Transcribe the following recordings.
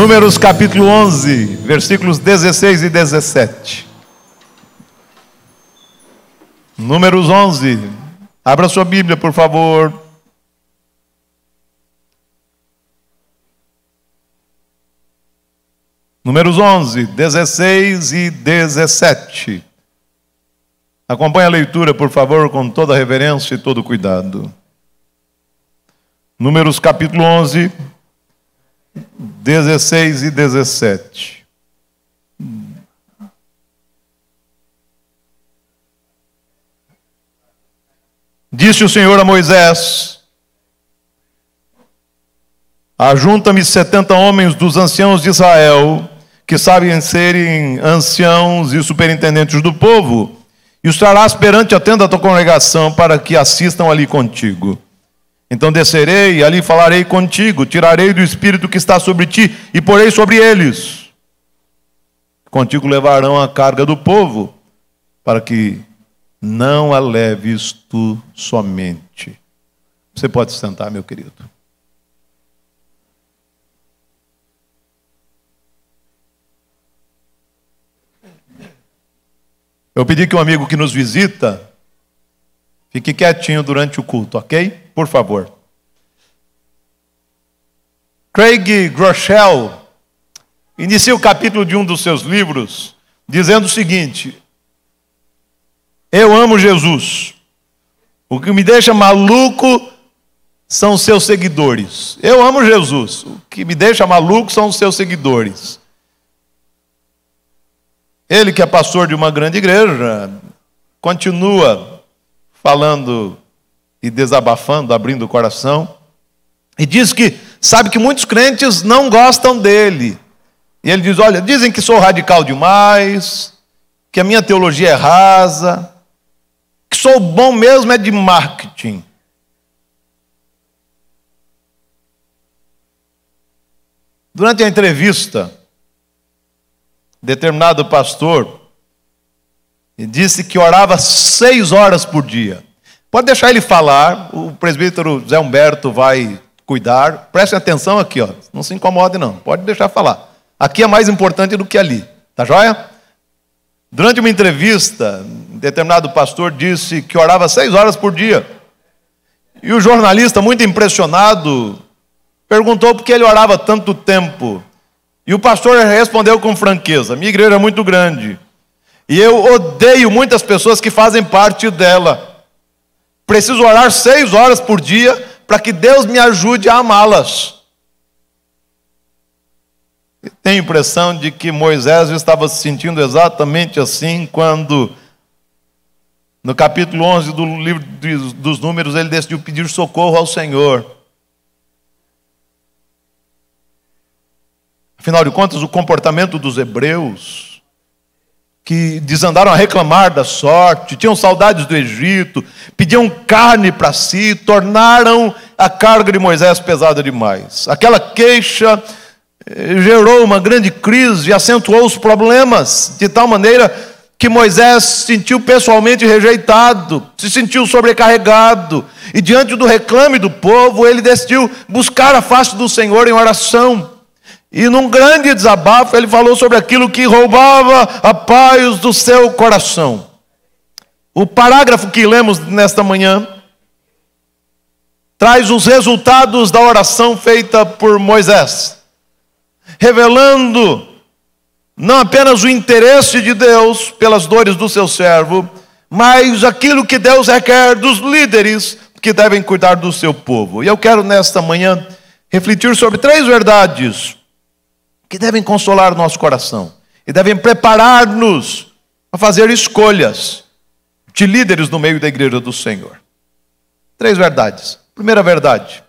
Números capítulo 11, versículos 16 e 17. Números 11. Abra sua Bíblia, por favor. Números 11, 16 e 17. Acompanhe a leitura, por favor, com toda reverência e todo cuidado. Números capítulo 11, 16 e 17. Disse o Senhor a Moisés: Ajunta-me setenta homens dos anciãos de Israel, que sabem serem anciãos e superintendentes do povo, e os trarás perante a tenda da tua congregação, para que assistam ali contigo. Então descerei e ali falarei contigo, tirarei do espírito que está sobre ti e porei sobre eles. Contigo levarão a carga do povo, para que não a leves tu somente. Você pode sentar, meu querido. Eu pedi que um amigo que nos visita fique quietinho durante o culto, ok? Por favor. Craig Groeschel inicia o capítulo de um dos seus livros dizendo o seguinte: eu amo Jesus. O que me deixa maluco são seus seguidores. Eu amo Jesus. O que me deixa maluco são os seus seguidores. Ele, que é pastor de uma grande igreja, continua falando e desabafando, abrindo o coração, e diz que sabe que muitos crentes não gostam dele. E ele diz: Olha, dizem que sou radical demais, que a minha teologia é rasa, que sou bom mesmo é de marketing. Durante a entrevista, determinado pastor disse que orava seis horas por dia. Pode deixar ele falar, o presbítero Zé Humberto vai cuidar. Prestem atenção aqui, ó. não se incomode não, pode deixar falar. Aqui é mais importante do que ali, tá joia? Durante uma entrevista, um determinado pastor disse que orava seis horas por dia. E o jornalista, muito impressionado, perguntou por que ele orava tanto tempo. E o pastor respondeu com franqueza: Minha igreja é muito grande. E eu odeio muitas pessoas que fazem parte dela. Preciso orar seis horas por dia para que Deus me ajude a amá-las. Tenho a impressão de que Moisés estava se sentindo exatamente assim quando, no capítulo 11 do livro dos Números, ele decidiu pedir socorro ao Senhor. Afinal de contas, o comportamento dos hebreus, que desandaram a reclamar da sorte, tinham saudades do Egito, pediam carne para si, tornaram a carga de Moisés pesada demais. Aquela queixa gerou uma grande crise e acentuou os problemas, de tal maneira que Moisés se sentiu pessoalmente rejeitado, se sentiu sobrecarregado, e diante do reclame do povo, ele decidiu buscar a face do Senhor em oração. E num grande desabafo, ele falou sobre aquilo que roubava a paz do seu coração. O parágrafo que lemos nesta manhã traz os resultados da oração feita por Moisés revelando não apenas o interesse de Deus pelas dores do seu servo, mas aquilo que Deus requer dos líderes que devem cuidar do seu povo. E eu quero nesta manhã refletir sobre três verdades que devem consolar nosso coração e devem preparar-nos a fazer escolhas de líderes no meio da igreja do Senhor. Três verdades. Primeira verdade: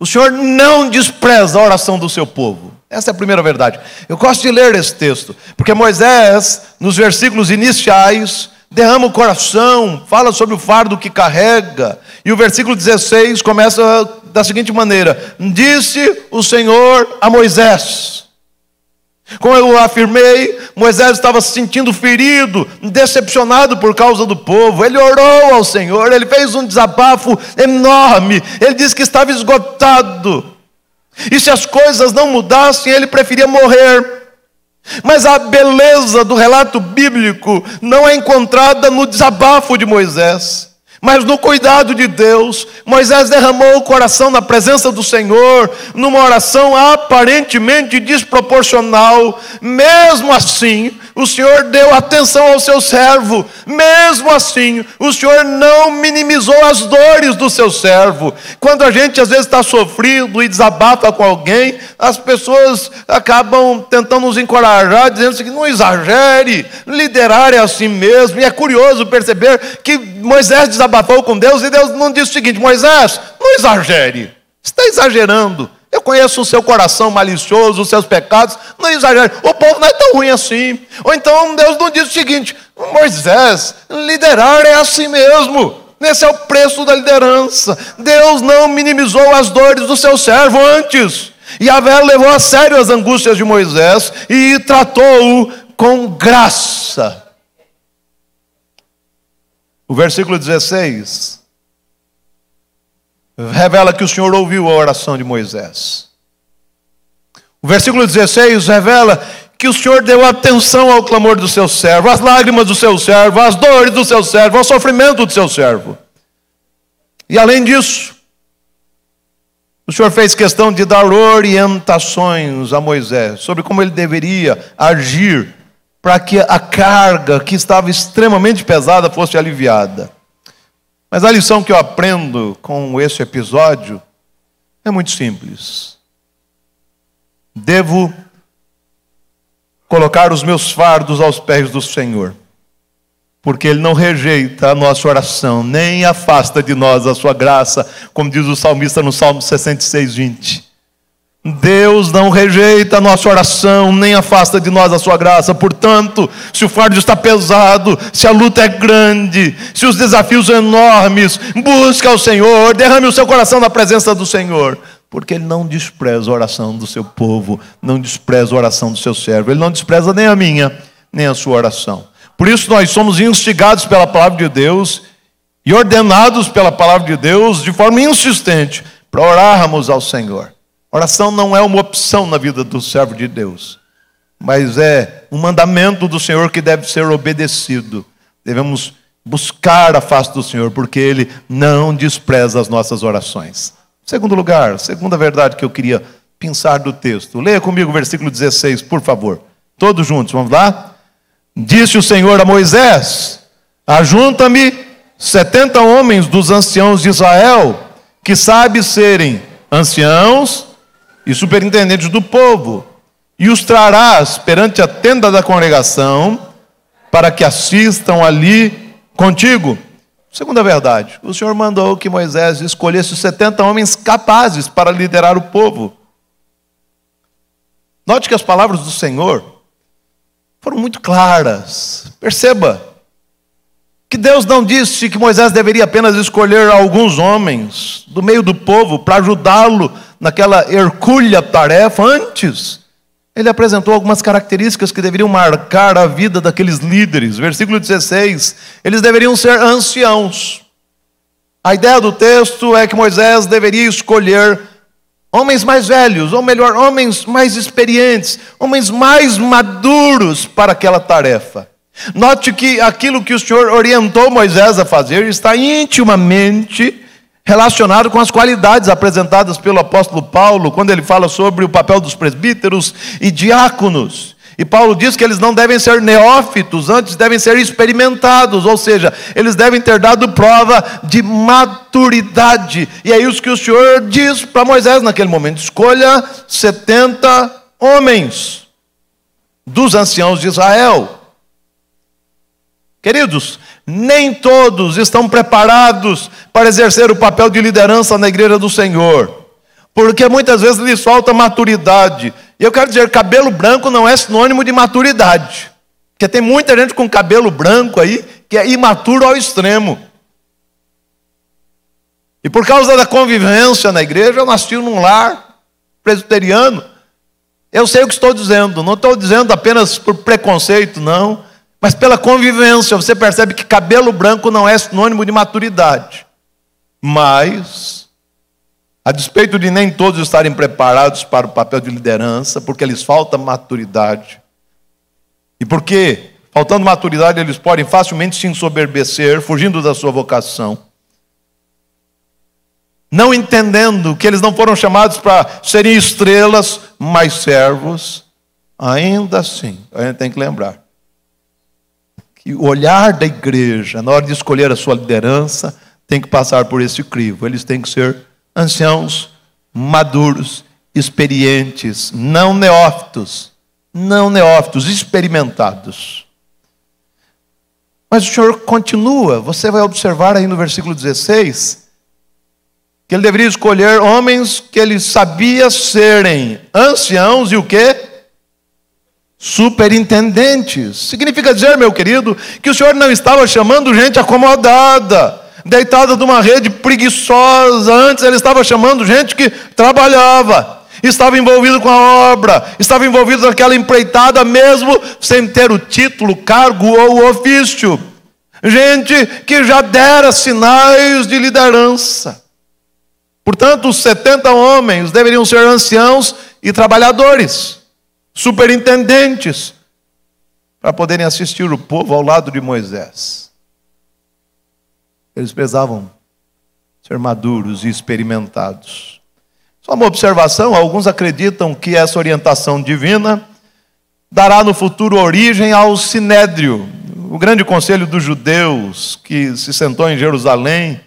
o Senhor não despreza a oração do seu povo. Essa é a primeira verdade. Eu gosto de ler esse texto, porque Moisés, nos versículos iniciais, derrama o coração, fala sobre o fardo que carrega. E o versículo 16 começa da seguinte maneira: Disse o Senhor a Moisés. Como eu afirmei, Moisés estava se sentindo ferido, decepcionado por causa do povo. Ele orou ao Senhor, ele fez um desabafo enorme. Ele disse que estava esgotado. E se as coisas não mudassem, ele preferia morrer. Mas a beleza do relato bíblico não é encontrada no desabafo de Moisés. Mas no cuidado de Deus, Moisés derramou o coração na presença do Senhor, numa oração aparentemente desproporcional. Mesmo assim, o Senhor deu atenção ao seu servo. Mesmo assim, o Senhor não minimizou as dores do seu servo. Quando a gente às vezes está sofrido e desabafa com alguém, as pessoas acabam tentando nos encorajar, dizendo assim, não exagere, liderar é assim mesmo. E é curioso perceber que Moisés desabafou com Deus e Deus não disse o seguinte: Moisés, não exagere, está exagerando. Eu conheço o seu coração malicioso, os seus pecados, não exagere. O povo não é tão ruim assim. Ou então Deus não diz o seguinte: Moisés, liderar é assim mesmo. Esse é o preço da liderança. Deus não minimizou as dores do seu servo antes. E Avé levou a sério as angústias de Moisés e tratou-o com graça. O versículo 16 revela que o Senhor ouviu a oração de Moisés. O versículo 16 revela que o Senhor deu atenção ao clamor do seu servo, às lágrimas do seu servo, às dores do seu servo, ao sofrimento do seu servo. E além disso, o Senhor fez questão de dar orientações a Moisés sobre como ele deveria agir para que a carga que estava extremamente pesada fosse aliviada. Mas a lição que eu aprendo com esse episódio é muito simples. Devo colocar os meus fardos aos pés do Senhor, porque Ele não rejeita a nossa oração, nem afasta de nós a sua graça, como diz o salmista no Salmo 66, 20. Deus não rejeita a nossa oração, nem afasta de nós a sua graça. Portanto, se o fardo está pesado, se a luta é grande, se os desafios são enormes, busque ao Senhor, derrame o seu coração na presença do Senhor. Porque Ele não despreza a oração do seu povo, não despreza a oração do seu servo, Ele não despreza nem a minha, nem a sua oração. Por isso nós somos instigados pela palavra de Deus e ordenados pela palavra de Deus de forma insistente para orarmos ao Senhor. Oração não é uma opção na vida do servo de Deus, mas é um mandamento do Senhor que deve ser obedecido. Devemos buscar a face do Senhor, porque Ele não despreza as nossas orações. Segundo lugar, segunda verdade que eu queria pensar do texto. Leia comigo o versículo 16, por favor. Todos juntos, vamos lá? Disse o Senhor a Moisés: Ajunta-me setenta homens dos anciãos de Israel, que sabe serem anciãos e superintendentes do povo, e os trarás perante a tenda da congregação, para que assistam ali contigo. Segunda verdade, o Senhor mandou que Moisés escolhesse 70 homens capazes para liderar o povo. Note que as palavras do Senhor foram muito claras. Perceba que Deus não disse que Moisés deveria apenas escolher alguns homens do meio do povo para ajudá-lo naquela hercúlea tarefa antes. Ele apresentou algumas características que deveriam marcar a vida daqueles líderes. Versículo 16: eles deveriam ser anciãos. A ideia do texto é que Moisés deveria escolher homens mais velhos, ou melhor, homens mais experientes, homens mais maduros para aquela tarefa. Note que aquilo que o Senhor orientou Moisés a fazer está intimamente relacionado com as qualidades apresentadas pelo apóstolo Paulo, quando ele fala sobre o papel dos presbíteros e diáconos. E Paulo diz que eles não devem ser neófitos, antes devem ser experimentados, ou seja, eles devem ter dado prova de maturidade. E é isso que o Senhor diz para Moisés naquele momento: escolha 70 homens dos anciãos de Israel. Queridos, nem todos estão preparados para exercer o papel de liderança na igreja do Senhor, porque muitas vezes lhes falta maturidade. E eu quero dizer, cabelo branco não é sinônimo de maturidade, porque tem muita gente com cabelo branco aí que é imaturo ao extremo. E por causa da convivência na igreja, eu nasci num lar presbiteriano. Eu sei o que estou dizendo, não estou dizendo apenas por preconceito, não. Mas pela convivência, você percebe que cabelo branco não é sinônimo de maturidade. Mas A despeito de nem todos estarem preparados para o papel de liderança, porque lhes falta maturidade. E porque, faltando maturidade, eles podem facilmente se ensoberbecer, fugindo da sua vocação. Não entendendo que eles não foram chamados para serem estrelas, mas servos. Ainda assim, a gente tem que lembrar que o olhar da igreja, na hora de escolher a sua liderança, tem que passar por esse crivo. Eles têm que ser anciãos, maduros, experientes, não neófitos, não neófitos, experimentados. Mas o Senhor continua, você vai observar aí no versículo 16, que ele deveria escolher homens que ele sabia serem anciãos e o quê? Superintendentes. Significa dizer, meu querido, que o Senhor não estava chamando gente acomodada, deitada numa rede preguiçosa. Antes ele estava chamando gente que trabalhava, estava envolvido com a obra, estava envolvido naquela empreitada, mesmo sem ter o título, cargo ou ofício. Gente que já dera sinais de liderança. Portanto, os 70 homens deveriam ser anciãos e trabalhadores superintendentes, para poderem assistir o povo ao lado de Moisés. Eles precisavam ser maduros e experimentados. Só uma observação: alguns acreditam que essa orientação divina dará no futuro origem ao Sinédrio, o grande conselho dos judeus que se sentou em Jerusalém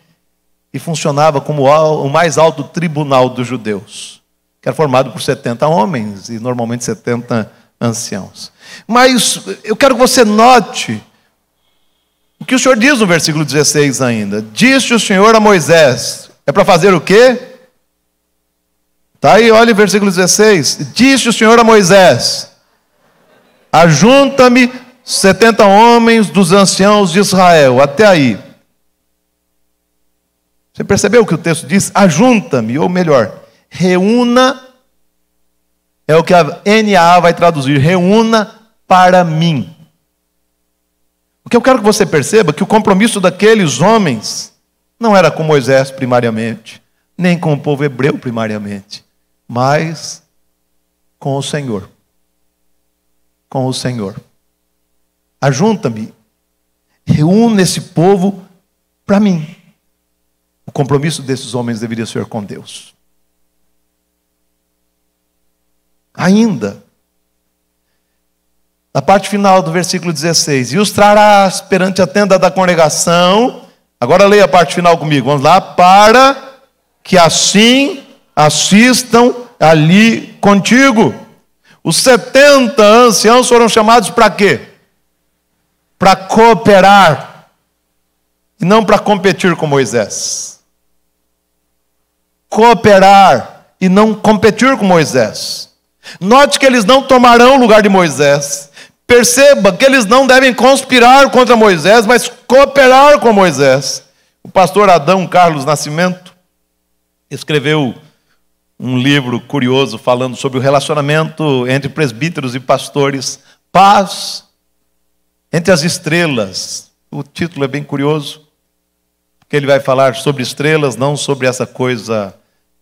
e funcionava como o mais alto tribunal dos judeus que era formado por 70 homens e normalmente 70 anciãos. Mas eu quero que você note o que o Senhor diz no versículo 16 ainda. Disse o Senhor a Moisés: é para fazer o quê? Está aí, olha o versículo 16. Disse o Senhor a Moisés: Ajunta-me 70 homens dos anciãos de Israel. Até aí. Você percebeu o que o texto diz? Ajunta-me, ou melhor, reúna, é o que a NAA vai traduzir, reúna para mim. O que eu quero que você perceba é que o compromisso daqueles homens não era com Moisés primariamente, nem com o povo hebreu primariamente, mas com o Senhor. Com o Senhor. Ajunta-me, reúna esse povo para mim. O compromisso desses homens deveria ser com Deus. Ainda. Na parte final do versículo 16: E os trarás perante a tenda da congregação. Agora leia a parte final comigo. Vamos lá. Para que assim assistam ali contigo. Os 70 anciãos foram chamados para quê? Para cooperar. E não para competir com Moisés. Cooperar e não competir com Moisés. Note que eles não tomarão o lugar de Moisés. Perceba que eles não devem conspirar contra Moisés, mas cooperar com Moisés. O pastor Adão Carlos Nascimento escreveu um livro curioso falando sobre o relacionamento entre presbíteros e pastores, paz entre as estrelas. O título é bem curioso, porque ele vai falar sobre estrelas, não sobre essa coisa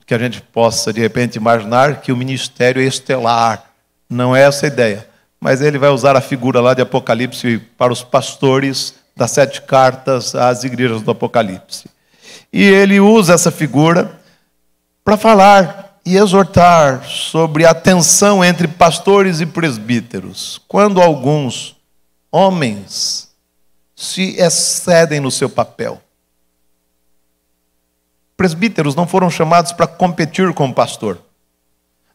que a gente possa, de repente, imaginar que o ministério é estelar. Não é essa a ideia. Mas ele vai usar a figura lá de Apocalipse para os pastores das sete cartas às igrejas do Apocalipse. E ele usa essa figura para falar e exortar sobre a tensão entre pastores e presbíteros. Quando alguns homens se excedem no seu papel presbíteros não foram chamados para competir com o pastor.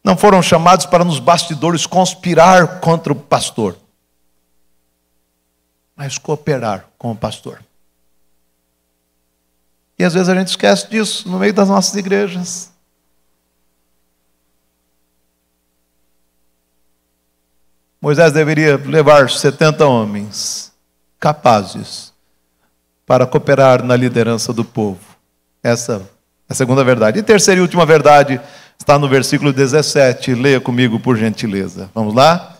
Não foram chamados para nos bastidores conspirar contra o pastor. Mas cooperar com o pastor. E às vezes a gente esquece disso no meio das nossas igrejas. Moisés deveria levar 70 homens capazes para cooperar na liderança do povo. Essa a segunda verdade. E terceira e última verdade está no versículo 17. Leia comigo, por gentileza. Vamos lá?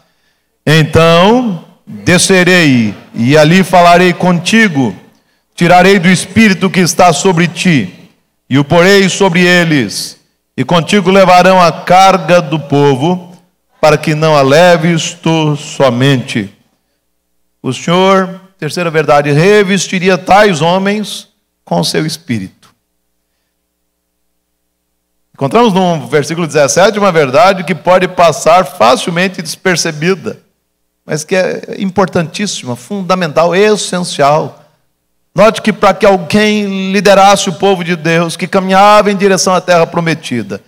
Então descerei e ali falarei contigo, tirarei do espírito que está sobre ti e o porei sobre eles, e contigo levarão a carga do povo, para que não a leves tu somente. O Senhor, terceira verdade, revestiria tais homens com seu espírito. Encontramos no versículo 17 uma verdade que pode passar facilmente despercebida, mas que é importantíssima, fundamental, essencial. Note que para que alguém liderasse o povo de Deus, que caminhava em direção à terra prometida,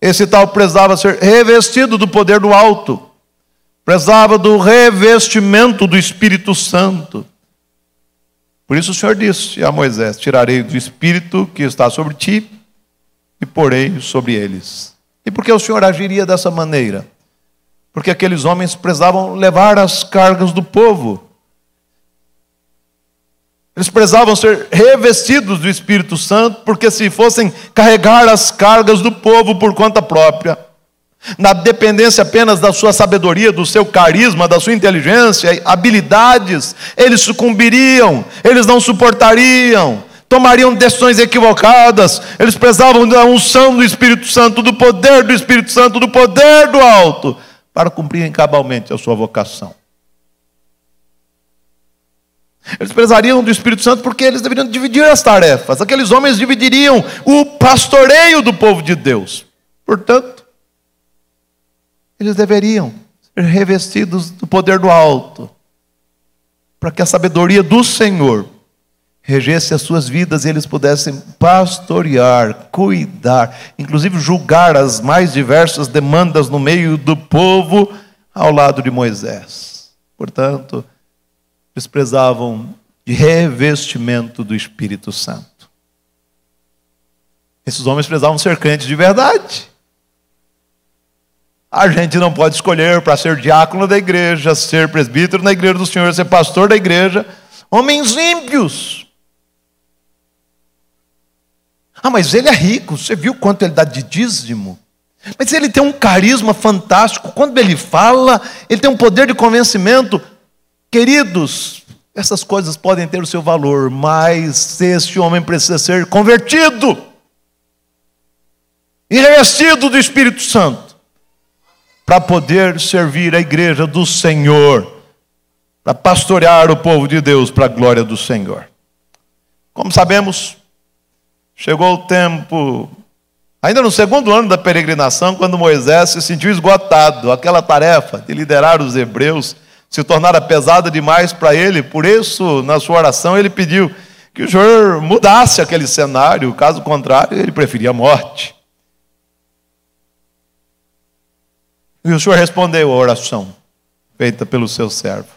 esse tal precisava ser revestido do poder do alto, precisava do revestimento do Espírito Santo. Por isso o Senhor disse a Moisés: Tirarei do Espírito que está sobre ti e porei sobre eles. E por que o Senhor agiria dessa maneira? Porque aqueles homens precisavam levar as cargas do povo. Eles precisavam ser revestidos do Espírito Santo, porque se fossem carregar as cargas do povo por conta própria, na dependência apenas da sua sabedoria, do seu carisma, da sua inteligência, habilidades, eles sucumbiriam, eles não suportariam, tomariam decisões equivocadas, eles precisavam da unção do Espírito Santo, do poder do Espírito Santo, do poder do alto, para cumprirem cabalmente a sua vocação. Eles precisariam do Espírito Santo porque eles deveriam dividir as tarefas. Aqueles homens dividiriam o pastoreio do povo de Deus. Portanto, eles deveriam ser revestidos do poder do alto, para que a sabedoria do Senhor regesse as suas vidas e eles pudessem pastorear, cuidar, inclusive julgar as mais diversas demandas no meio do povo ao lado de Moisés. Portanto, eles precisavam de revestimento do Espírito Santo. Esses homens precisavam ser crentes de verdade. A gente não pode escolher para ser diácono da igreja, ser presbítero na igreja do Senhor, ser pastor da igreja, homens ímpios. Ah, mas ele é rico, você viu quanto ele dá de dízimo? Mas ele tem um carisma fantástico, quando ele fala, ele tem um poder de convencimento. Queridos, essas coisas podem ter o seu valor, mas este homem precisa ser convertido e revestido do Espírito Santo para poder servir a igreja do Senhor, para pastorear o povo de Deus para a glória do Senhor. Como sabemos, chegou o tempo, ainda no segundo ano da peregrinação, quando Moisés se sentiu esgotado, aquela tarefa de liderar os hebreus se tornara pesada demais para ele, por isso, na sua oração, ele pediu que o Senhor mudasse aquele cenário, caso contrário, ele preferia a morte. E o Senhor respondeu a oração feita pelo seu servo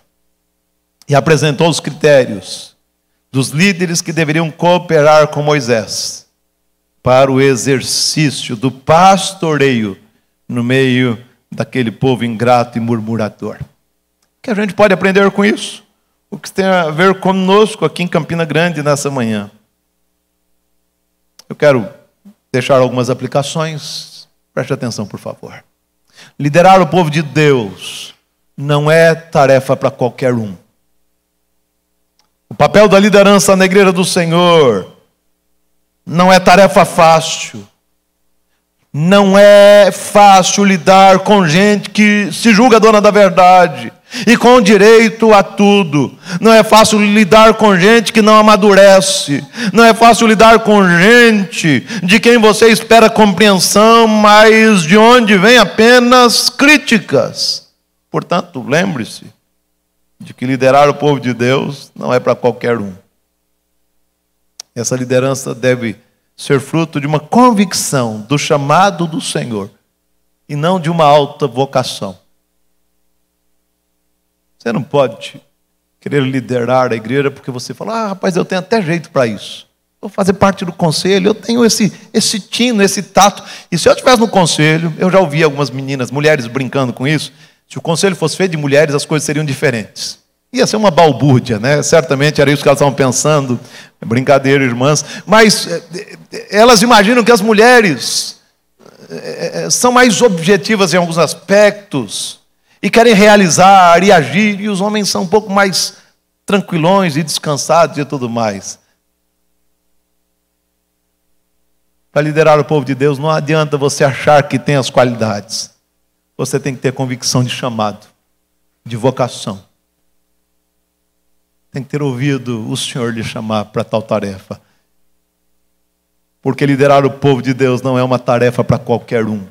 e apresentou os critérios dos líderes que deveriam cooperar com Moisés para o exercício do pastoreio no meio daquele povo ingrato e murmurador que a gente pode aprender com isso? O que tem a ver conosco aqui em Campina Grande nessa manhã? Eu quero deixar algumas aplicações. Preste atenção, por favor. Liderar o povo de Deus não é tarefa para qualquer um. O papel da liderança na igreja do Senhor não é tarefa fácil. Não é fácil lidar com gente que se julga dona da verdade e com direito a tudo. Não é fácil lidar com gente que não amadurece. Não é fácil lidar com gente de quem você espera compreensão, mas de onde vem apenas críticas. Portanto, lembre-se de que liderar o povo de Deus não é para qualquer um. Essa liderança deve ser fruto de uma convicção do chamado do Senhor e não de uma alta vocação. Você não pode querer liderar a igreja porque você fala, ah, rapaz, eu tenho até jeito para isso. Vou fazer parte do conselho, eu tenho esse, esse tino, esse tato. E se eu estivesse no conselho, eu já ouvi algumas meninas, mulheres brincando com isso. Se o conselho fosse feito de mulheres, as coisas seriam diferentes. Ia ser uma balbúrdia, né? Certamente era isso que elas estavam pensando. Brincadeira, irmãs. Mas eh, eh, elas imaginam que as mulheres eh, são mais objetivas em alguns aspectos e querem realizar e agir, e os homens são um pouco mais tranquilões e descansados e tudo mais. Para liderar o povo de Deus, não adianta você achar que tem as qualidades. Você tem que ter convicção de chamado, de vocação. Tem que ter ouvido o Senhor lhe chamar para tal tarefa. Porque liderar o povo de Deus não é uma tarefa para qualquer um.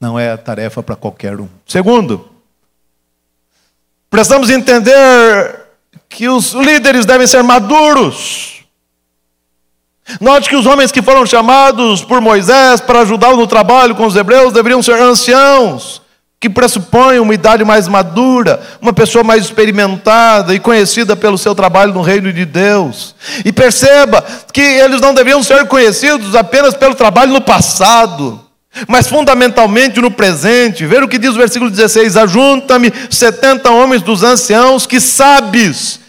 Não é a tarefa para qualquer um. Segundo, precisamos entender que os líderes devem ser maduros. Note que os homens que foram chamados por Moisés para ajudá-lo no trabalho com os hebreus deveriam ser anciãos, que pressupõem uma idade mais madura, uma pessoa mais experimentada e conhecida pelo seu trabalho no reino de Deus. E perceba que eles não deveriam ser conhecidos apenas pelo trabalho no passado, mas fundamentalmente no presente. Ver o que diz o versículo 16: Ajunta-me setenta homens dos anciãos que sabes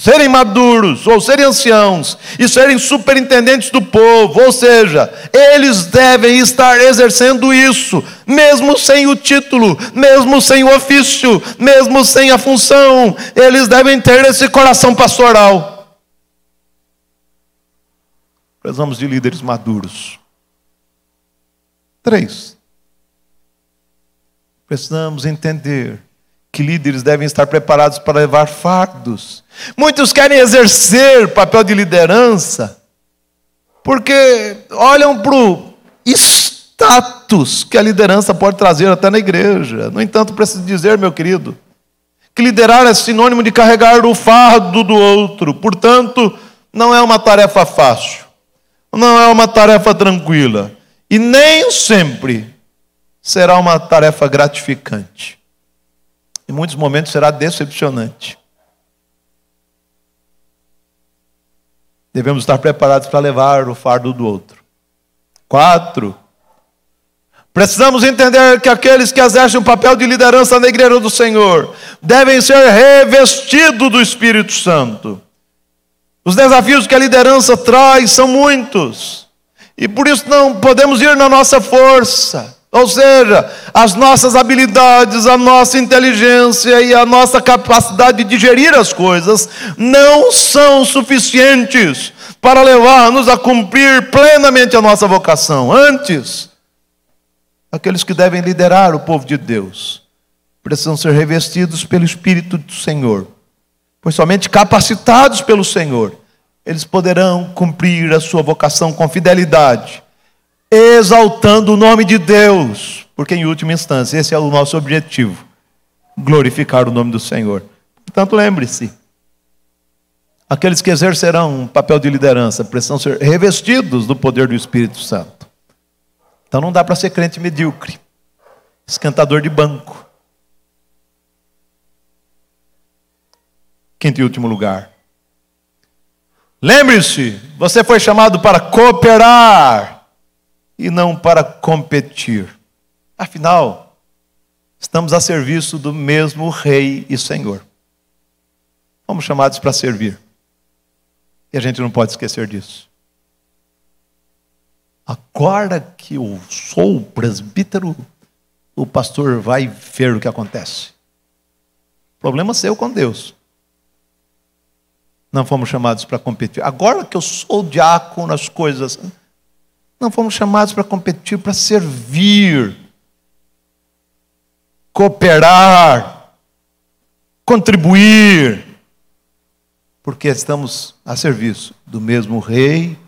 serem maduros, ou serem anciãos, e serem superintendentes do povo, ou seja, eles devem estar exercendo isso, mesmo sem o título, mesmo sem o ofício, mesmo sem a função, eles devem ter esse coração pastoral. Precisamos de líderes maduros. Três. Precisamos entender que líderes devem estar preparados para levar fardos. Muitos querem exercer papel de liderança, porque olham para o status que a liderança pode trazer até na igreja. No entanto, preciso dizer, meu querido, que liderar é sinônimo de carregar o fardo do outro. Portanto, não é uma tarefa fácil, não é uma tarefa tranquila, e nem sempre será uma tarefa gratificante. Em muitos momentos será decepcionante. Devemos estar preparados para levar o fardo do outro. Quatro. Precisamos entender que aqueles que exercem o papel de liderança na igreja do Senhor devem ser revestidos do Espírito Santo. Os desafios que a liderança traz são muitos. E por isso não podemos ir na nossa força. Ou seja, as nossas habilidades, a nossa inteligência e a nossa capacidade de digerir as coisas não são suficientes para levar-nos a cumprir plenamente a nossa vocação. Antes, aqueles que devem liderar o povo de Deus precisam ser revestidos pelo Espírito do Senhor, pois somente capacitados pelo Senhor eles poderão cumprir a sua vocação com fidelidade exaltando o nome de Deus, porque em última instância esse é o nosso objetivo, glorificar o nome do Senhor. Portanto, lembre-se, aqueles que exercerão um papel de liderança precisam ser revestidos do poder do Espírito Santo. Então não dá para ser crente medíocre, esquentador de banco. Quinto e último lugar. Lembre-se, você foi chamado para cooperar e não para competir. Afinal, estamos a serviço do mesmo Rei e Senhor. Fomos chamados para servir. E a gente não pode esquecer disso. Agora que eu sou presbítero, o pastor vai ver o que acontece. Problema seu com Deus. Não fomos chamados para competir. Agora que eu sou diácono, as coisas. Não fomos chamados para competir, para servir, cooperar, contribuir, porque estamos a serviço do mesmo Rei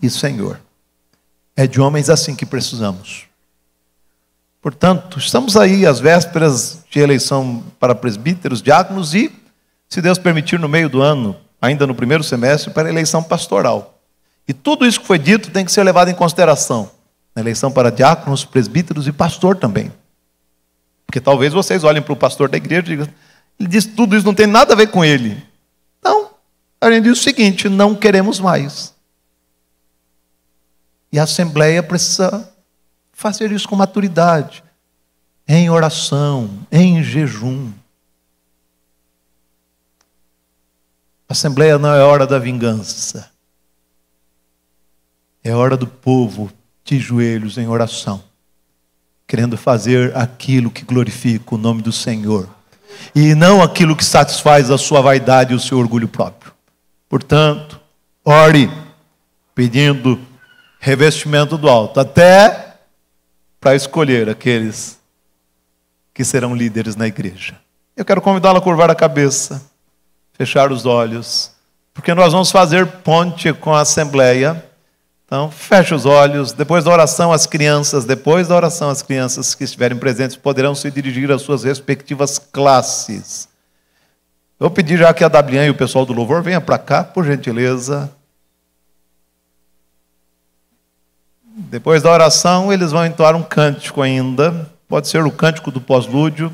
e Senhor. É de homens assim que precisamos. Portanto, estamos aí às vésperas de eleição para presbíteros, diáconos e, se Deus permitir, no meio do ano, ainda no primeiro semestre, para a eleição pastoral. E tudo isso que foi dito tem que ser levado em consideração na eleição para diáconos, presbíteros e pastor também. Porque talvez vocês olhem para o pastor da igreja e digam, ele diz que tudo isso não tem nada a ver com ele. Não, a gente diz o seguinte: não queremos mais. E a Assembleia precisa fazer isso com maturidade, em oração, em jejum. A Assembleia não é hora da vingança. É hora do povo de joelhos em oração, querendo fazer aquilo que glorifica o nome do Senhor, e não aquilo que satisfaz a sua vaidade e o seu orgulho próprio. Portanto, ore pedindo revestimento do alto, até para escolher aqueles que serão líderes na igreja. Eu quero convidá-la a curvar a cabeça, fechar os olhos, porque nós vamos fazer ponte com a assembleia. Então, feche os olhos. Depois da oração, as crianças, depois da oração, as crianças que estiverem presentes poderão se dirigir às suas respectivas classes. Vou pedir já que a Dablian e o pessoal do louvor venham para cá, por gentileza. Depois da oração, eles vão entoar um cântico ainda. Pode ser o cântico do pós-lúdio.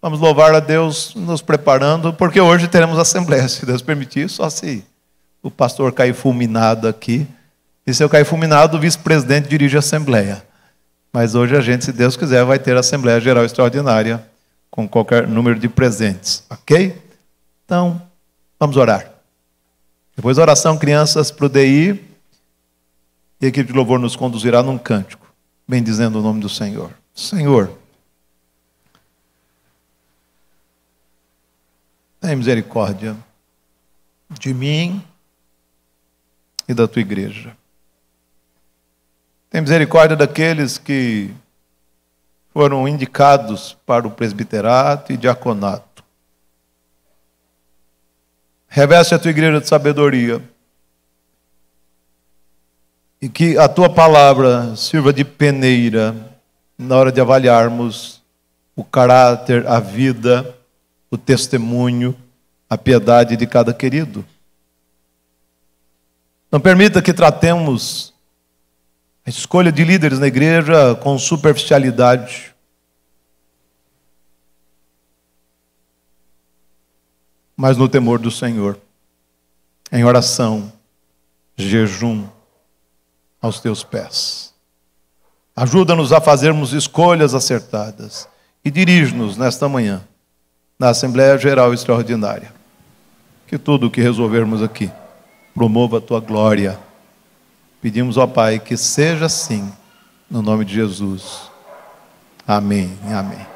Vamos louvar a Deus nos preparando, porque hoje teremos assembleia, se Deus permitir, só se o pastor cair fulminado aqui. E se eu cair fulminado, o vice-presidente dirige a assembleia. Mas hoje a gente, se Deus quiser, vai ter a Assembleia Geral Extraordinária com qualquer número de presentes, ok? Então, vamos orar. Depois oração, crianças para o DI, e a equipe de louvor nos conduzirá num cântico, bendizendo o nome do Senhor. Senhor, tem misericórdia de mim e da tua igreja. Tem misericórdia daqueles que foram indicados para o presbiterato e diaconato. Reveste a tua igreja de sabedoria. E que a tua palavra sirva de peneira na hora de avaliarmos o caráter, a vida, o testemunho, a piedade de cada querido. Não permita que tratemos a escolha de líderes na igreja com superficialidade. Mas no temor do Senhor, em oração, jejum aos teus pés. Ajuda-nos a fazermos escolhas acertadas e dirige-nos nesta manhã na Assembleia Geral Extraordinária. Que tudo o que resolvermos aqui promova a tua glória Pedimos ao Pai que seja assim, no nome de Jesus. Amém. Amém.